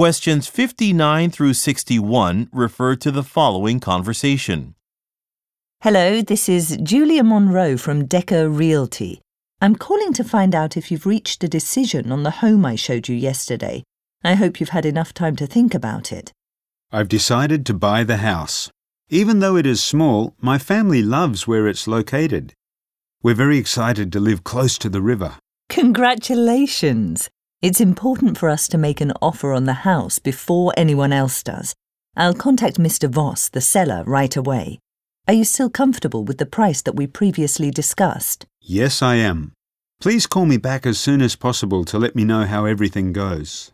Questions 59 through 61 refer to the following conversation. Hello, this is Julia Monroe from Decker Realty. I'm calling to find out if you've reached a decision on the home I showed you yesterday. I hope you've had enough time to think about it. I've decided to buy the house. Even though it is small, my family loves where it's located. We're very excited to live close to the river. Congratulations! It's important for us to make an offer on the house before anyone else does. I'll contact Mr. Voss, the seller, right away. Are you still comfortable with the price that we previously discussed? Yes, I am. Please call me back as soon as possible to let me know how everything goes.